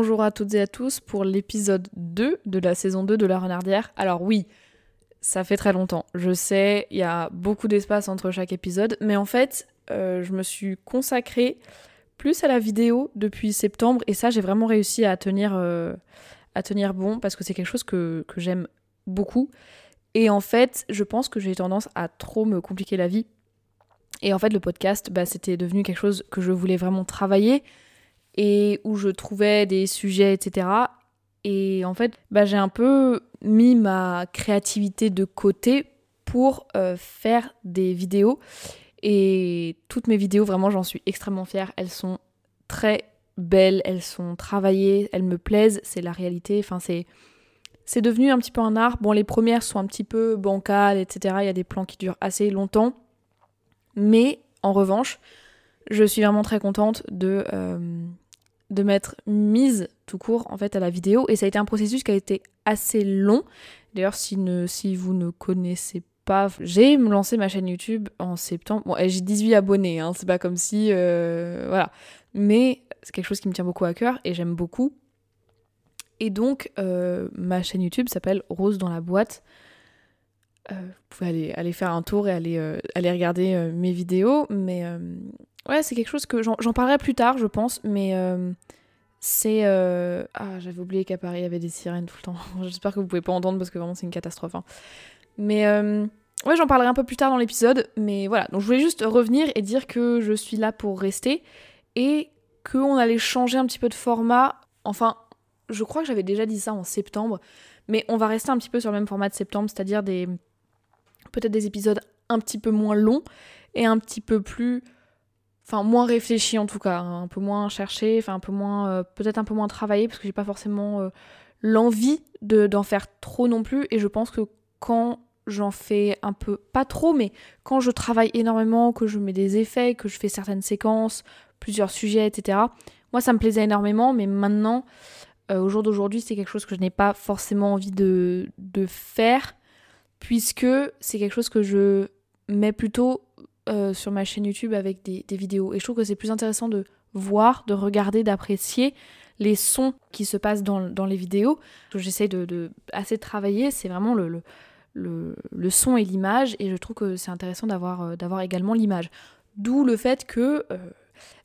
Bonjour à toutes et à tous pour l'épisode 2 de la saison 2 de La Renardière. Alors oui, ça fait très longtemps, je sais, il y a beaucoup d'espace entre chaque épisode, mais en fait, euh, je me suis consacrée plus à la vidéo depuis septembre et ça, j'ai vraiment réussi à tenir, euh, à tenir bon parce que c'est quelque chose que, que j'aime beaucoup. Et en fait, je pense que j'ai tendance à trop me compliquer la vie. Et en fait, le podcast, bah, c'était devenu quelque chose que je voulais vraiment travailler et où je trouvais des sujets, etc. Et en fait, bah, j'ai un peu mis ma créativité de côté pour euh, faire des vidéos. Et toutes mes vidéos, vraiment, j'en suis extrêmement fière. Elles sont très belles, elles sont travaillées, elles me plaisent, c'est la réalité. Enfin, c'est. C'est devenu un petit peu un art. Bon, les premières sont un petit peu bancales, etc. Il y a des plans qui durent assez longtemps. Mais en revanche, je suis vraiment très contente de, euh, de m'être mise tout court en fait à la vidéo et ça a été un processus qui a été assez long. D'ailleurs si, si vous ne connaissez pas, j'ai lancé ma chaîne YouTube en septembre. Bon, j'ai 18 abonnés, hein, c'est pas comme si... Euh, voilà. Mais c'est quelque chose qui me tient beaucoup à cœur et j'aime beaucoup. Et donc euh, ma chaîne YouTube s'appelle Rose dans la boîte. Euh, vous pouvez aller, aller, faire un tour et aller, aller regarder mes vidéos. Mais Ouais, c'est quelque chose que j'en parlerai plus tard, je pense, mais euh, c'est. Euh, ah, j'avais oublié qu'à Paris il y avait des sirènes tout le temps. J'espère que vous pouvez pas entendre parce que vraiment c'est une catastrophe. Hein. Mais euh, ouais, j'en parlerai un peu plus tard dans l'épisode. Mais voilà, donc je voulais juste revenir et dire que je suis là pour rester et qu'on allait changer un petit peu de format. Enfin, je crois que j'avais déjà dit ça en septembre, mais on va rester un petit peu sur le même format de septembre, c'est-à-dire des. Peut-être des épisodes un petit peu moins longs et un petit peu plus enfin moins réfléchi en tout cas, hein, un peu moins cherché, enfin un peu moins, euh, peut-être un peu moins travaillé parce que j'ai pas forcément euh, l'envie de, d'en faire trop non plus. Et je pense que quand j'en fais un peu, pas trop, mais quand je travaille énormément, que je mets des effets, que je fais certaines séquences, plusieurs sujets, etc. Moi, ça me plaisait énormément, mais maintenant, euh, au jour d'aujourd'hui, c'est quelque chose que je n'ai pas forcément envie de faire, puisque c'est quelque chose que je mets plutôt euh, sur ma chaîne YouTube avec des, vidéos. Et je trouve que c'est plus intéressant de voir, de regarder, d'apprécier les sons qui se passent dans, les vidéos. J'essaie de, assez travailler, c'est vraiment le, le, son et l'image. Et je trouve que c'est intéressant d'avoir euh, également l'image. D'où le fait que euh,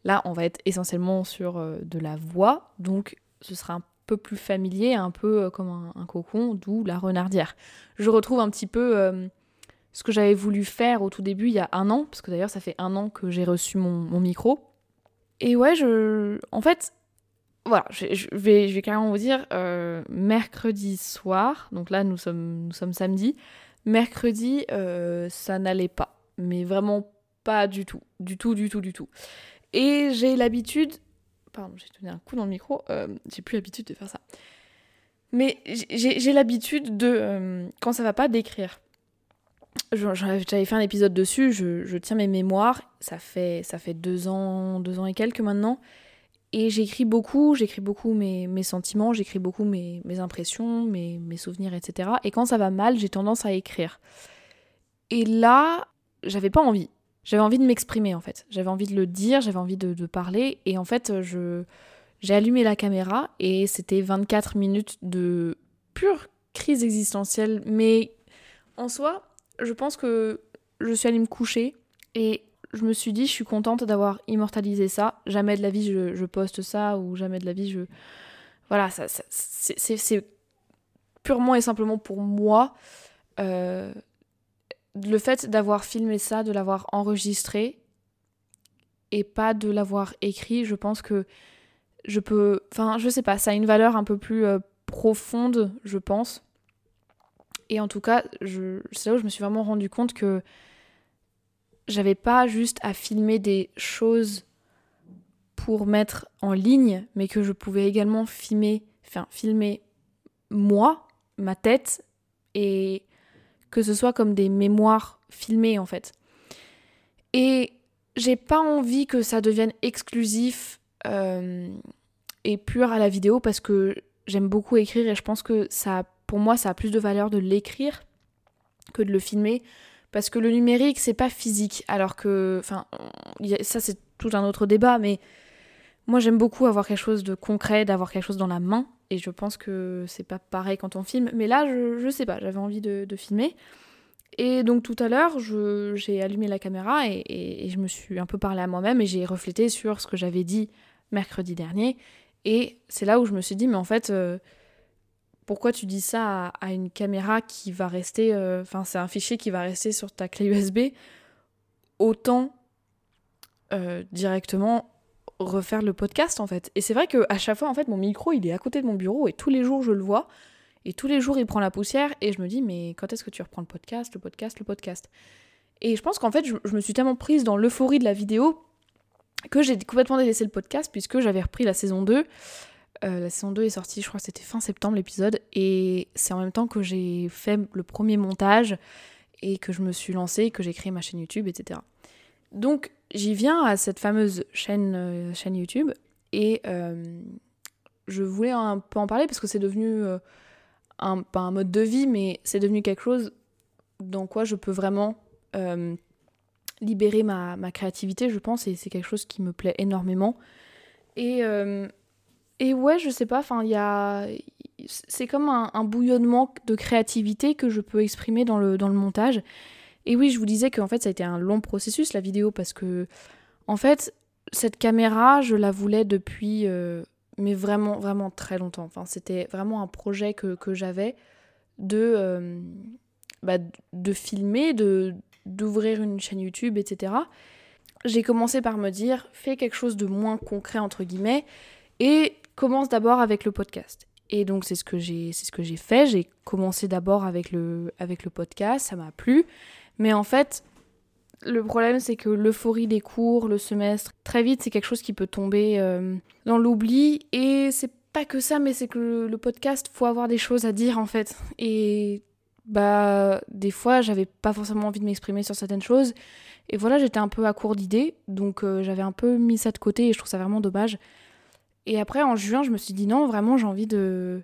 là, on va être essentiellement sur de la voix. Donc ce sera un peu plus familier, un peu comme un cocon, d'où la renardière. Je retrouve un petit peu ce que j'avais voulu faire au tout début il y a un an, parce que d'ailleurs ça fait un an que j'ai reçu mon, micro. Et ouais, je. En fait, voilà, je, vais, je vais carrément vous dire, euh, mercredi soir, donc là nous sommes, nous sommes samedi, mercredi euh, ça n'allait pas, mais vraiment pas du tout, du tout, du tout, du tout. Et j'ai l'habitude, pardon, j'ai donné un coup dans le micro, euh, j'ai plus l'habitude de faire ça. Mais j'ai l'habitude de, quand ça va pas, d'écrire j'avais fait un épisode dessus, je, tiens mes mémoires, ça fait, ça fait deux ans, deux ans et quelques maintenant, et j'écris beaucoup, j'écris beaucoup mes, mes sentiments, j'écris beaucoup mes, mes impressions, mes, mes, souvenirs, etc. Et quand ça va mal, j'ai tendance à écrire. Et là, j'avais pas envie. J'avais envie de m'exprimer en fait. J'avais envie de le dire, j'avais envie de, de, parler, et en fait, j'ai allumé la caméra et c'était 24 minutes de pure crise existentielle, mais en soi, je pense que je suis allée me coucher et je me suis dit, je suis contente d'avoir immortalisé ça. Jamais de la vie je, poste ça ou jamais de la vie je. Voilà, ça, c'est purement et simplement pour moi. Euh, le fait d'avoir filmé ça, de l'avoir enregistré et pas de l'avoir écrit, je pense que je peux. Enfin, je sais pas, ça a une valeur un peu plus euh, profonde, je pense. Et en tout cas, c'est là où je me suis vraiment rendu compte que j'avais pas juste à filmer des choses pour mettre en ligne, mais que je pouvais également filmer, enfin, filmer moi, ma tête, et que ce soit comme des mémoires filmées en fait. Et j'ai pas envie que ça devienne exclusif euh, et pur à la vidéo parce que j'aime beaucoup écrire et je pense que ça pour moi, ça a plus de valeur de l'écrire que de le filmer. Parce que le numérique, c'est pas physique. Alors que. Enfin, ça, c'est tout un autre débat, mais Moi, j'aime beaucoup avoir quelque chose de concret, d'avoir quelque chose dans la main. Et je pense que c'est pas pareil quand on filme. Mais là, je, je sais pas, j'avais envie de, filmer. Et donc tout à l'heure, j'ai allumé la caméra et, je me suis un peu parlé à moi-même et j'ai reflété sur ce que j'avais dit mercredi dernier. Et c'est là où je me suis dit, mais en fait, euh, pourquoi tu dis ça à, une caméra qui va rester, euh, enfin c'est un fichier qui va rester sur ta clé USB, autant euh, directement refaire le podcast en fait. Et c'est vrai qu'à chaque fois en fait mon micro il est à côté de mon bureau et tous les jours je le vois et tous les jours il prend la poussière et je me dis mais quand est-ce que tu reprends le podcast, le podcast, le podcast? Et je pense qu'en fait je, me suis tellement prise dans l'euphorie de la vidéo que j'ai complètement délaissé le podcast puisque j'avais repris la saison 2. Euh, la saison 2 est sortie, je crois que c'était fin septembre l'épisode, et c'est en même temps que j'ai fait le premier montage et que je me suis lancée, que j'ai créé ma chaîne YouTube, etc. Donc j'y viens à cette fameuse chaîne, euh, YouTube et euh, je voulais un peu en parler parce que c'est devenu un, pas un mode de vie, mais c'est devenu quelque chose dans quoi je peux vraiment libérer ma, ma, créativité, je pense, et c'est quelque chose qui me plaît énormément. Et, et ouais, je sais pas, enfin, il y a. C'est comme un, bouillonnement de créativité que je peux exprimer dans le, dans le montage. Et oui, je vous disais qu'en fait, ça a été un long processus, la vidéo, parce que, en fait, cette caméra, je la voulais depuis. Euh, mais vraiment, vraiment très longtemps. Enfin, c'était vraiment un projet que, que j'avais de. Euh, bah, de filmer, de d'ouvrir une chaîne YouTube, etc. J'ai commencé par me dire, fais quelque chose de moins concret, entre guillemets, et commence d'abord avec le podcast. Et donc c'est ce que j'ai c'est ce que j'ai fait, j'ai commencé d'abord avec le avec le podcast, ça m'a plu, mais en fait le problème c'est que l'euphorie des cours, le semestre, très vite c'est quelque chose qui peut tomber euh, dans l'oubli. Et c'est pas que ça mais c'est que le, le, podcast faut avoir des choses à dire en fait. Et bah des fois j'avais pas forcément envie de m'exprimer sur certaines choses. Et voilà j'étais un peu à court d'idées. Donc euh, j'avais un peu mis ça de côté et je trouve ça vraiment dommage et après en juin je me suis dit non vraiment j'ai envie de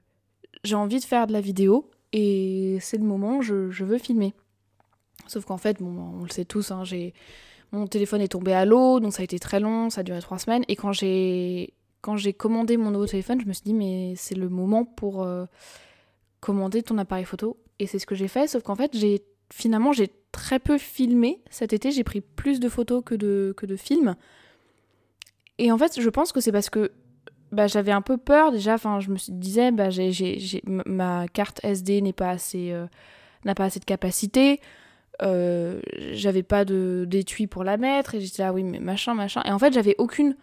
j'ai envie de faire de la vidéo et c'est le moment je, je veux filmer sauf qu'en fait bon on le sait tous hein, j'ai mon téléphone est tombé à l'eau donc ça a été très long ça a duré trois semaines et quand j'ai quand j'ai commandé mon nouveau téléphone je me suis dit mais c'est le moment pour euh, commander ton appareil photo et c'est ce que j'ai fait, sauf qu'en fait, j'ai finalement, j'ai très peu filmé cet été. J'ai pris plus de photos que de, que de films. Et en fait, je pense que c'est parce que bah, j'avais un peu peur déjà. Enfin, je me disais, bah, ma carte SD n'est pas assez, euh, n'a pas assez de capacité. Euh, j'avais pas de, d'étui pour la mettre. Et j'étais là, oui, mais machin, machin. Et en fait, j'avais aucune.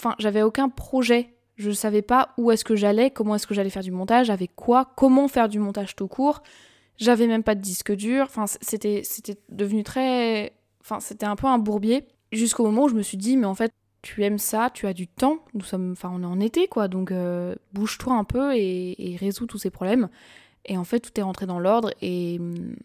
Enfin, j'avais aucun projet. Je savais pas où est-ce que j'allais, comment est-ce que j'allais faire du montage, avec quoi, comment faire du montage tout court. J'avais même pas de disque dur. Enfin, c'était, c'était devenu très. Enfin, c'était un peu un bourbier. Jusqu'au moment où je me suis dit, mais en fait, tu aimes ça, tu as du temps. Nous sommes. Enfin, on est en été, quoi. Donc, euh, bouge-toi un peu et, résous tous ces problèmes. Et en fait, tout est rentré dans l'ordre. Et hum,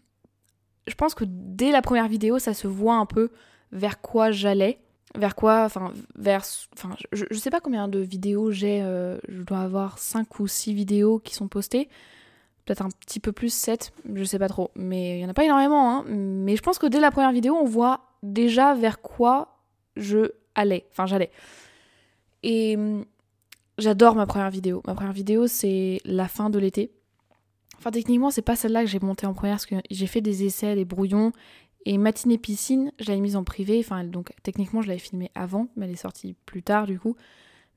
je pense que dès la première vidéo, ça se voit un peu vers quoi j'allais. Vers quoi, enfin, vers. Enfin, je, je sais pas combien de vidéos j'ai. Euh, je dois avoir 5 ou 6 vidéos qui sont postées peut-être un petit peu plus 7, je sais pas trop. Mais il y en a pas énormément, hein. Mais je pense que dès la première vidéo, on voit déjà vers quoi je allais. Enfin, j'allais. Et hum, j'adore ma première vidéo. Ma première vidéo, c'est la fin de l'été. Enfin, techniquement, c'est pas celle-là que j'ai montée en première, parce que j'ai fait des essais, des brouillons. Et matinée piscine, je l'avais mise en privé. Enfin, donc techniquement, je l'avais filmée avant, mais elle est sortie plus tard, du coup.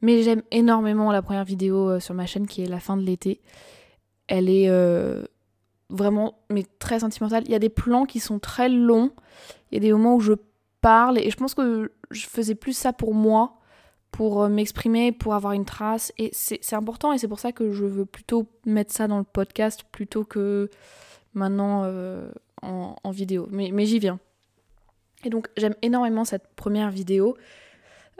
Mais j'aime énormément la première vidéo euh, sur ma chaîne qui est la fin de l'été elle est euh, vraiment mais très sentimentale. Il y a des plans qui sont très longs, il y a des moments où je parle et je pense que je faisais plus ça pour moi, pour euh, m'exprimer, pour avoir une trace et c'est important et c'est pour ça que je veux plutôt mettre ça dans le podcast plutôt que maintenant euh, en, vidéo. Mais, mais j'y viens. Et donc j'aime énormément cette première vidéo.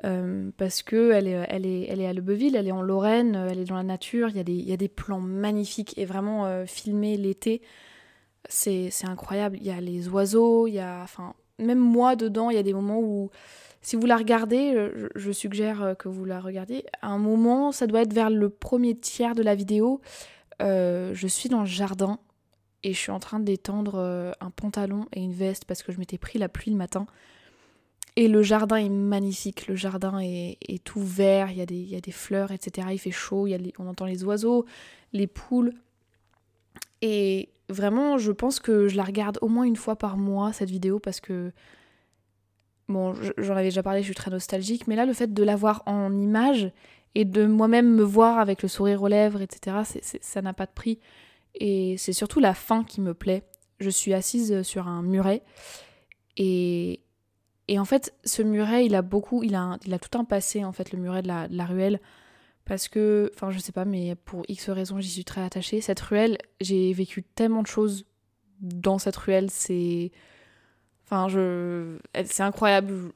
Euh, parce que elle est, elle, est, elle est à Lebeville, elle est en Lorraine, elle est dans la nature, il y a des, il y a des plans magnifiques et vraiment euh, filmé l'été, c'est incroyable. Il y a les oiseaux, il y a. Enfin, même moi dedans, il y a des moments où. Si vous la regardez, je, je, suggère que vous la regardiez. Un moment, ça doit être vers le premier tiers de la vidéo. Euh, je suis dans le jardin et je suis en train d'étendre un pantalon et une veste parce que je m'étais pris la pluie le matin. et le jardin est magnifique, le jardin est, tout vert, il y, a des, fleurs, etc. Il fait chaud, on entend les oiseaux, les poules. Et vraiment, je pense que je la regarde au moins une fois par mois, cette vidéo, parce que, bon, j'en avais déjà parlé, je suis très nostalgique, mais là, le fait de la voir en image et de moi-même me voir avec le sourire aux lèvres, etc., ça n'a pas de prix. Et c'est surtout la fin qui me plaît. Je suis assise sur un muret et, et en fait, ce muret, il a beaucoup, il a, il a tout un passé, en fait, le muret de la, ruelle. Parce que, enfin, je sais pas, mais pour X raisons, j'y suis très attachée. Cette ruelle, j'ai vécu tellement de choses dans cette ruelle, c'est. Enfin, je. C'est incroyable.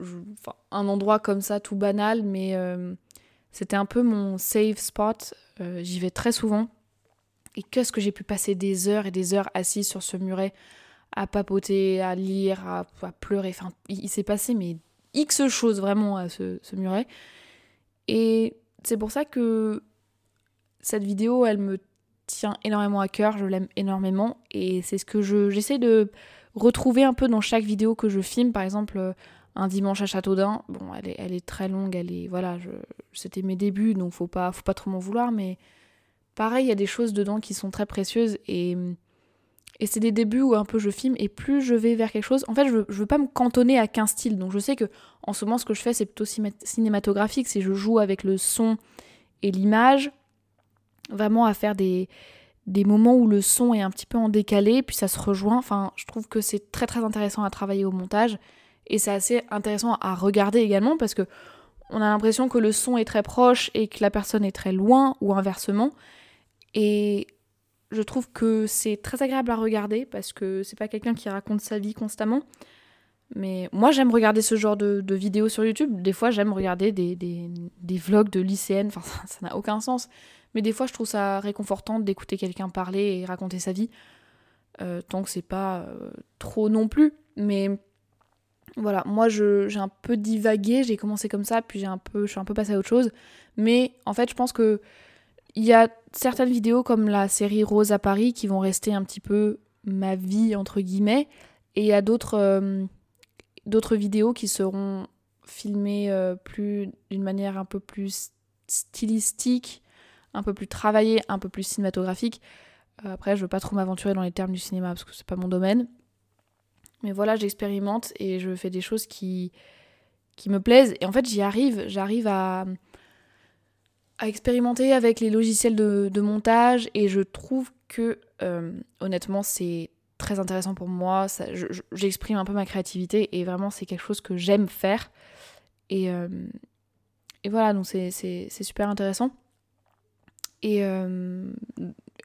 un endroit comme ça, tout banal, mais euh, c'était un peu mon safe spot. Euh, j'y vais très souvent. Et qu'est-ce que j'ai pu passer des heures et des heures assise sur ce muret à papoter, à lire, à, pleurer. Enfin, il, s'est passé mais X choses vraiment à ce, muret. Et c'est pour ça que cette vidéo, elle me tient énormément à cœur, je l'aime énormément. Et c'est ce que je, j'essaie de retrouver un peu dans chaque vidéo que je filme. Par exemple, euh, un dimanche à Châteaudun. Bon, elle est, très longue, elle est. Voilà, c'était mes débuts, donc faut pas, faut pas trop m'en vouloir. Mais pareil, il y a des choses dedans qui sont très précieuses. Et et c'est des débuts où un peu je filme et plus je vais vers quelque chose. En fait, je veux, veux pas me cantonner à qu'un style. Donc je sais que en ce moment, ce que je fais, c'est plutôt cinématographique. C'est je joue avec le son et l'image. Vraiment à faire des, des moments où le son est un petit peu en décalé, puis ça se rejoint. Enfin, je trouve que c'est très très intéressant à travailler au montage. Et c'est assez intéressant à regarder également parce que on a l'impression que le son est très proche et que la personne est très loin ou inversement. Et je trouve que c'est très agréable à regarder parce que c'est pas quelqu'un qui raconte sa vie constamment. Mais moi, j'aime regarder ce genre de, vidéos sur YouTube. Des fois, j'aime regarder des, vlogs de lycéennes. Enfin, ça n'a aucun sens. Mais des fois, je trouve ça réconfortant d'écouter quelqu'un parler et raconter sa vie. Euh, tant que c'est pas euh, trop non plus. Mais voilà, moi, j'ai un peu divagué. J'ai commencé comme ça, puis j'ai un peu, je suis un peu passée à autre chose. Mais en fait, je pense que il y a certaines vidéos comme la série Rose à Paris qui vont rester un petit peu ma vie entre guillemets et il y a d'autres euh, d'autres vidéos qui seront filmées euh, plus d'une manière un peu plus stylistique, un peu plus travaillée, un peu plus cinématographique. Euh, après, je veux pas trop m'aventurer dans les termes du cinéma parce que c'est pas mon domaine. Mais voilà, j'expérimente et je fais des choses qui qui me plaisent et en fait, j'y arrive, j'arrive à à expérimenter avec les logiciels de, montage et je trouve que euh, honnêtement c'est très intéressant pour moi. J'exprime un peu ma créativité et vraiment c'est quelque chose que j'aime faire. Et, euh, et voilà, donc c'est super intéressant. Et euh,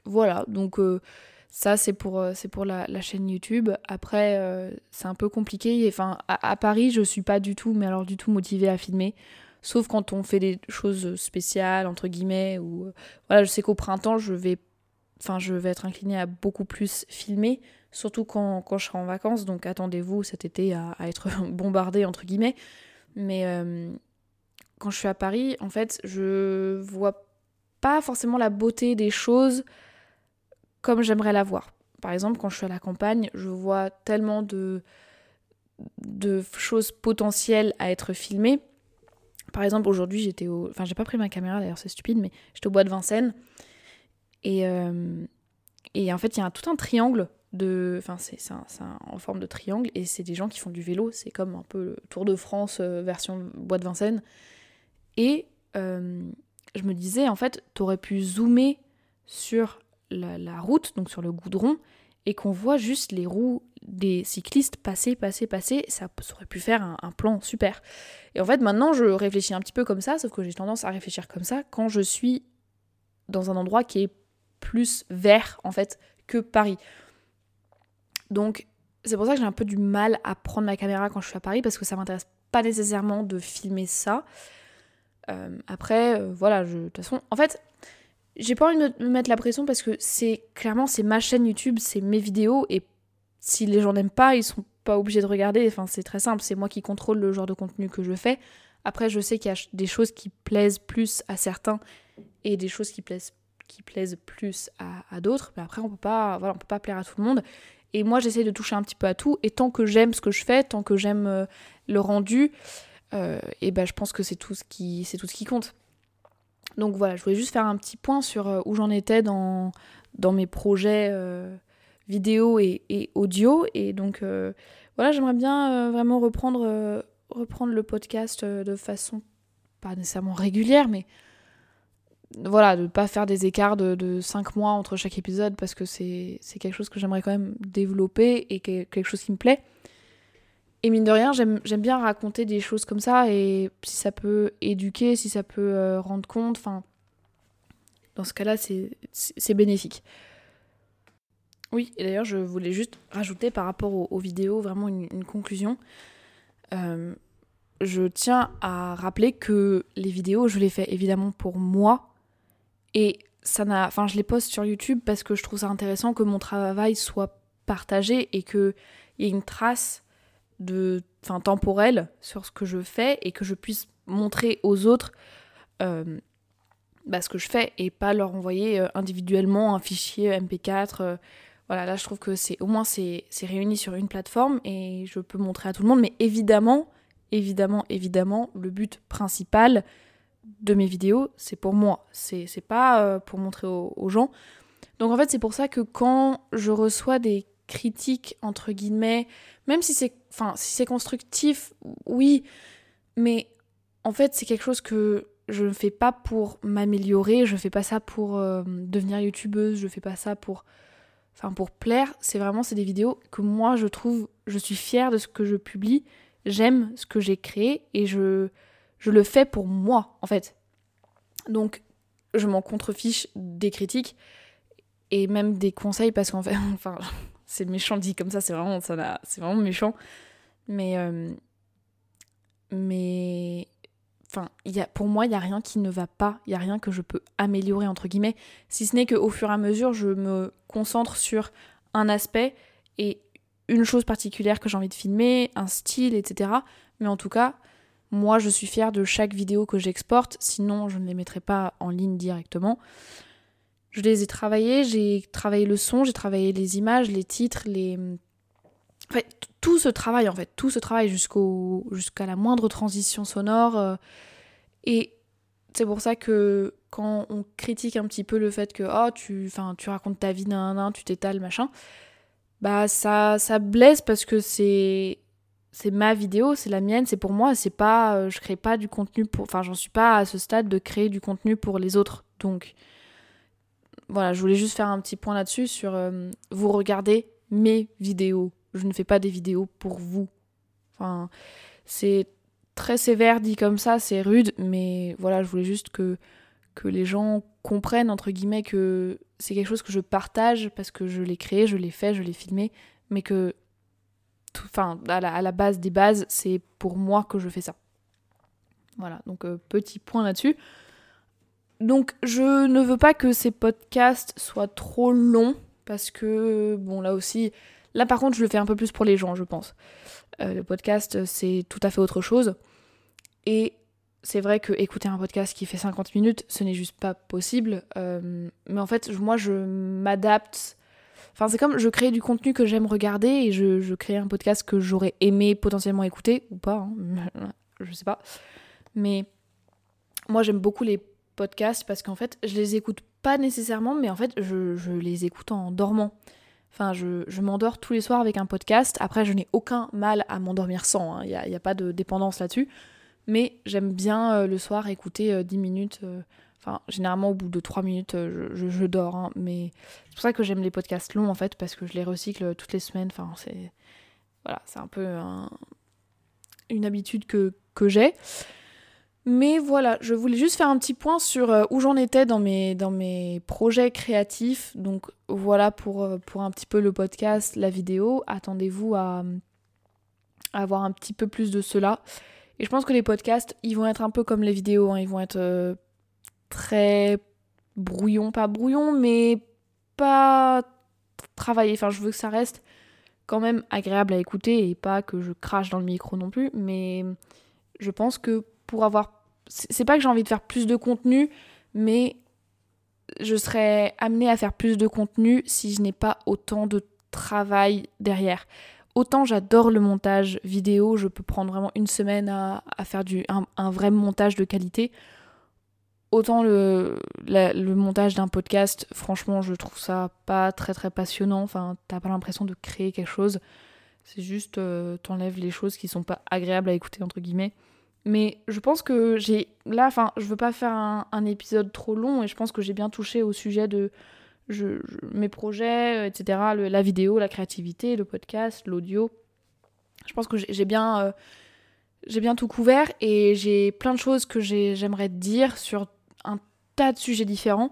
voilà, donc ça c'est pour, pour la, chaîne YouTube. Après, c'est un peu compliqué. Enfin, à, à, Paris, je suis pas du tout, mais alors du tout motivée à filmer sauf quand on fait des choses spéciales entre guillemets ou euh, voilà je sais qu'au printemps je vais enfin je vais être inclinée à beaucoup plus filmer surtout quand, quand je serai en vacances. Donc attendez-vous cet été à, être bombardée entre guillemets. Mais euh, quand je suis à Paris en fait je vois pas forcément la beauté des choses comme j'aimerais la voir. Par exemple quand je suis à la campagne je vois tellement de de choses potentielles à être filmées par exemple, aujourd'hui, j'étais au. Enfin, j'ai pas pris ma caméra d'ailleurs, c'est stupide, mais j'étais au bois de Vincennes. Et, euh, et en fait, il y a tout un triangle de. Enfin, c'est en forme de triangle et c'est des gens qui font du vélo. C'est comme un peu le Tour de France euh, version bois de Vincennes. Et euh, je me disais, en fait, t'aurais pu zoomer sur la, la, route, donc sur le goudron, et qu'on voit juste les roues des cyclistes passer, passer, passer, ça, aurait pu faire un, plan super. Et en fait, maintenant, je réfléchis un petit peu comme ça, sauf que j'ai tendance à réfléchir comme ça quand je suis dans un endroit qui est plus vert, en fait, que Paris. Donc, c'est pour ça que j'ai un peu du mal à prendre ma caméra quand je suis à Paris, parce que ça m'intéresse pas nécessairement de filmer ça. Euh, après, euh, voilà, de toute façon, en fait, j'ai pas envie de me mettre la pression parce que c'est clairement c'est ma chaîne YouTube, c'est mes vidéos et si les gens n'aiment pas, ils sont pas obligés de regarder. Enfin, c'est très simple, c'est moi qui contrôle le genre de contenu que je fais. Après, je sais qu'il y a des choses qui plaisent plus à certains et des choses qui plaisent qui plaisent plus à, d'autres. Mais après, on peut pas, voilà, on peut pas plaire à tout le monde. Et moi, j'essaie de toucher un petit peu à tout. Et tant que j'aime ce que je fais, tant que j'aime euh, le rendu, et ben je pense que c'est tout ce qui c'est tout ce qui compte. Donc voilà, je voulais juste faire un petit point sur où j'en étais dans, mes projets vidéo et, audio. Et donc voilà, j'aimerais bien vraiment reprendre, reprendre le podcast de façon pas nécessairement régulière, mais voilà, de ne pas faire des écarts de, de 5 mois entre chaque épisode parce que c'est quelque chose que j'aimerais quand même développer et quelque chose qui me plaît. Et mine de rien, j'aime bien raconter des choses comme ça et si ça peut éduquer, si ça peut euh, rendre compte, enfin, dans ce cas-là, c'est bénéfique. Oui, et d'ailleurs, je voulais juste rajouter par rapport aux, vidéos vraiment une, conclusion. Euh, je tiens à rappeler que les vidéos, je les fais évidemment pour moi et ça n'a, enfin, je les poste sur YouTube parce que je trouve ça intéressant que mon travail soit partagé et qu'il y ait une trace de, enfin, temporelle sur ce que je fais et que je puisse montrer aux autres euh, bah, ce que je fais et pas leur envoyer euh, individuellement un fichier MP4. Euh, voilà, là je trouve que c'est au moins c'est réuni sur une plateforme et je peux montrer à tout le monde. Mais évidemment, évidemment, évidemment, le but principal, de mes vidéos, c'est pour moi. C'est pas pour montrer aux, gens. Donc en fait, c'est pour ça que quand je reçois des critiques, entre guillemets, même si c'est enfin, si c'est constructif, oui, mais en fait, c'est quelque chose que je ne fais pas pour m'améliorer, je fais pas ça pour euh, devenir youtubeuse, je fais pas ça pour enfin pour plaire, c'est vraiment c'est des vidéos que moi je trouve je suis fière de ce que je publie, j'aime ce que j'ai créé et je je le fais pour moi, en fait. Donc, je m'en contrefiche des critiques et même des conseils parce qu'en fait, enfin, c'est méchant dit comme ça, c'est vraiment, ça c'est vraiment méchant. Mais, euh, mais, enfin, y a, pour moi, il y a rien qui ne va pas, il y a rien que je peux améliorer entre guillemets, si ce n'est qu'au fur et à mesure, je me concentre sur un aspect et une chose particulière que j'ai envie de filmer, un style, etc. Mais en tout cas, moi, je suis fière de chaque vidéo que j'exporte, sinon je ne les mettrai pas en ligne directement. Je les ai travaillées, j'ai travaillé le son, j'ai travaillé les images, les titres, les... En fait, tout ce travail, en fait, tout ce travail jusqu'à la moindre transition sonore. Euh, et c'est pour ça que quand on critique un petit peu le fait que oh, tu, tu racontes ta vie d'un tu t'étales, machin, bah ça, ça blesse parce que c'est c'est ma vidéo, c'est la mienne, c'est pour moi, c'est pas euh, je crée pas du contenu pour enfin j'en suis pas à ce stade de créer du contenu pour les autres. Donc voilà, je voulais juste faire un petit point là-dessus sur euh, vous regardez mes vidéos. Je ne fais pas des vidéos pour vous. Enfin, c'est très sévère dit comme ça, c'est rude, mais voilà, je voulais juste que que les gens comprennent entre guillemets que c'est quelque chose que je partage parce que je l'ai créé, je l'ai fait, je l'ai filmé, mais que enfin, à la, base des bases, c'est pour moi que je fais ça. Voilà, donc euh, petit point là-dessus. Donc je ne veux pas que ces podcasts soient trop longs parce que bon là aussi, là par contre je le fais un peu plus pour les gens je pense. Euh, le podcast c'est tout à fait autre chose et c'est vrai que écouter un podcast qui fait 50 minutes ce n'est juste pas possible. Euh, mais en fait moi je m'adapte Enfin, c'est comme je crée du contenu que j'aime regarder et je, crée un podcast que j'aurais aimé potentiellement écouter ou pas, hein, je sais pas. Mais moi, j'aime beaucoup les parce qu'en fait, je les écoute pas nécessairement, mais en fait, je, les écoute en dormant. Enfin, je, m'endors tous les soirs avec un podcast. Après, je n'ai aucun mal à m'endormir sans. Hein. Il n'y a, pas de dépendance là-dessus. Mais j'aime bien euh, le soir écouter 10 euh, minutes. Euh, Enfin, généralement, au bout de 3 minutes, euh, je, dors. Hein, mais c'est pour ça que j'aime les podcasts longs, en fait, parce que je les recycle toutes les semaines. Enfin, c'est. Voilà, c'est un peu une habitude que, que j'ai. Mais voilà, je voulais juste faire un petit point sur euh, où j'en étais dans mes, projets créatifs. Donc voilà pour, euh, pour un petit peu le podcast, la vidéo. Attendez-vous à, avoir un petit peu plus de cela. Et je pense que les podcasts, ils vont être un peu comme les vidéos. Hein. ils vont être très brouillon, pas brouillon, mais pas travaillé. Enfin, je veux que ça reste quand même agréable à écouter et pas que je crache dans le micro non plus. Mais je pense que pour avoir. C'est pas que j'ai envie de faire plus de contenu, mais je serais amenée à faire plus de contenu si je n'ai pas autant de travail derrière. Autant j'adore le montage vidéo, je peux prendre vraiment une semaine à, faire du, un, vrai montage de qualité. Autant le, le montage d'un podcast, franchement, je trouve ça pas très très passionnant. Enfin, t'as pas l'impression de créer quelque chose. C'est juste, euh, t'enlèves les choses qui sont pas agréables à écouter, entre guillemets. Mais je pense que j'ai. Là, enfin, je veux pas faire un, épisode trop long et je pense que j'ai bien touché au sujet de mes projets, euh, etc. la vidéo, la créativité, le podcast, l'audio. Je pense que j'ai bien, euh, j'ai bien tout couvert et j'ai plein de choses que j'aimerais dire sur un tas de sujets différents.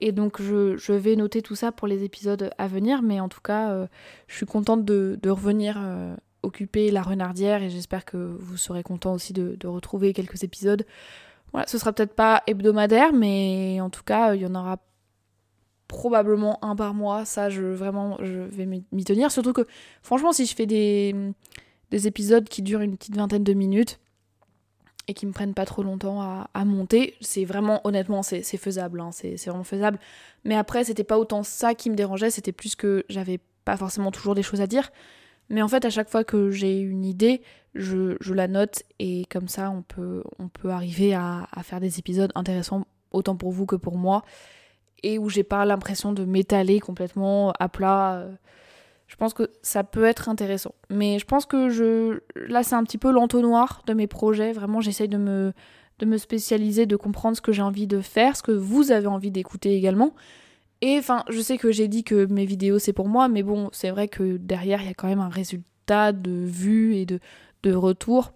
Et donc je, vais noter tout ça pour les épisodes à venir, mais en tout cas, euh, je suis contente de, revenir occuper la renardière et j'espère que vous serez content aussi de, de, retrouver quelques épisodes. Voilà, ce sera peut-être pas hebdomadaire, mais en tout cas, il y en aura probablement un par mois. Ça, je vraiment, je vais m'y tenir. Surtout que, franchement, si je fais des, des épisodes qui durent une petite vingtaine de minutes et qui me prennent pas trop longtemps à, monter, c'est vraiment, honnêtement, c'est faisable. Hein, c'est vraiment faisable. Mais après, c'était pas autant ça qui me dérangeait, c'était plus que j'avais pas forcément toujours des choses à dire. Mais en fait, à chaque fois que j'ai une idée, je, la note et comme ça, on peut, on peut arriver à, à faire des épisodes intéressants autant pour vous que pour moi et où j'ai pas l'impression de m'étaler complètement à plat. Euh, je pense que ça peut être intéressant. Mais je pense que je là c'est un petit peu l'entonnoir de mes projets. Vraiment, j'essaye de me de me spécialiser, de comprendre ce que j'ai envie de faire, ce que vous avez envie d'écouter également. Et enfin, je sais que j'ai dit que mes vidéos c'est pour moi, mais bon, c'est vrai que derrière il y a quand même un résultat de vues et de, de retours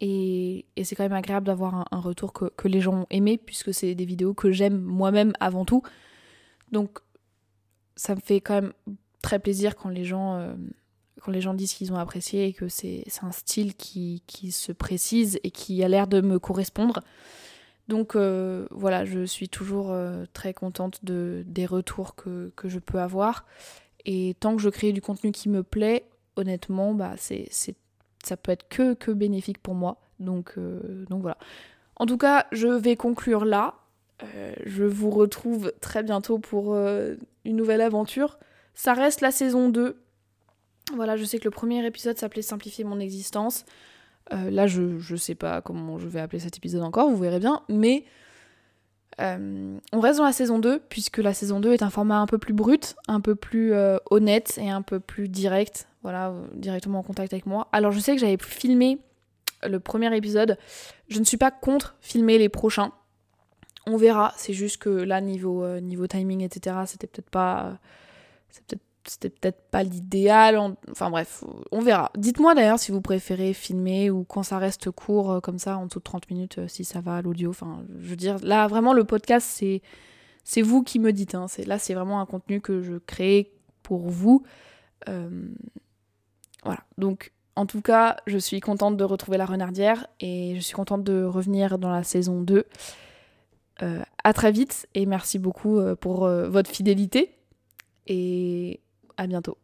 et, c'est quand même agréable d'avoir un, retour que, les gens ont aimé, puisque c'est des vidéos que j'aime moi-même avant tout. Donc ça me fait quand même très plaisir quand les gens, euh, quand les gens disent qu'ils ont apprécié et que c'est un style qui, se précise et qui a l'air de me correspondre. Donc euh, voilà, je suis toujours euh, très contente de, des retours que, je peux avoir. Et tant que je crée du contenu qui me plaît, honnêtement, bah, c'est ça peut être que, que bénéfique pour moi. Donc, euh, donc voilà. En tout cas, je vais conclure là. Je vous retrouve très bientôt pour une nouvelle aventure. Ça reste la saison 2. Voilà, je sais que le premier épisode s'appelait Simplifier mon existence. Là, je, ne sais pas comment je vais appeler cet épisode encore, vous verrez bien. Mais on reste dans la saison 2, puisque la saison 2 est un format un peu plus brut, un peu plus honnête et un peu plus direct voilà, euh, directement en contact avec moi. Alors je sais que j'avais filmé le premier épisode. Je ne suis pas contre filmer les prochains. On verra. C'est juste que là, niveau, euh, niveau timing, etc., c'était peut-être pas. C'était peut-être pas l'idéal. Enfin bref, on verra. Dites-moi d'ailleurs si vous préférez filmer ou quand ça reste court, euh, comme ça, en dessous de 30 minutes, si ça va à l'audio. Enfin, je veux dire, là, vraiment, le podcast, c'est. C'est vous qui me dites. Hein. Là, c'est vraiment un contenu que je crée pour vous. Voilà. Donc, en tout cas, je suis contente de retrouver la renardière et je suis contente de revenir dans la saison 2. Euh, à très vite et merci beaucoup euh, pour euh, votre fidélité et à bientôt.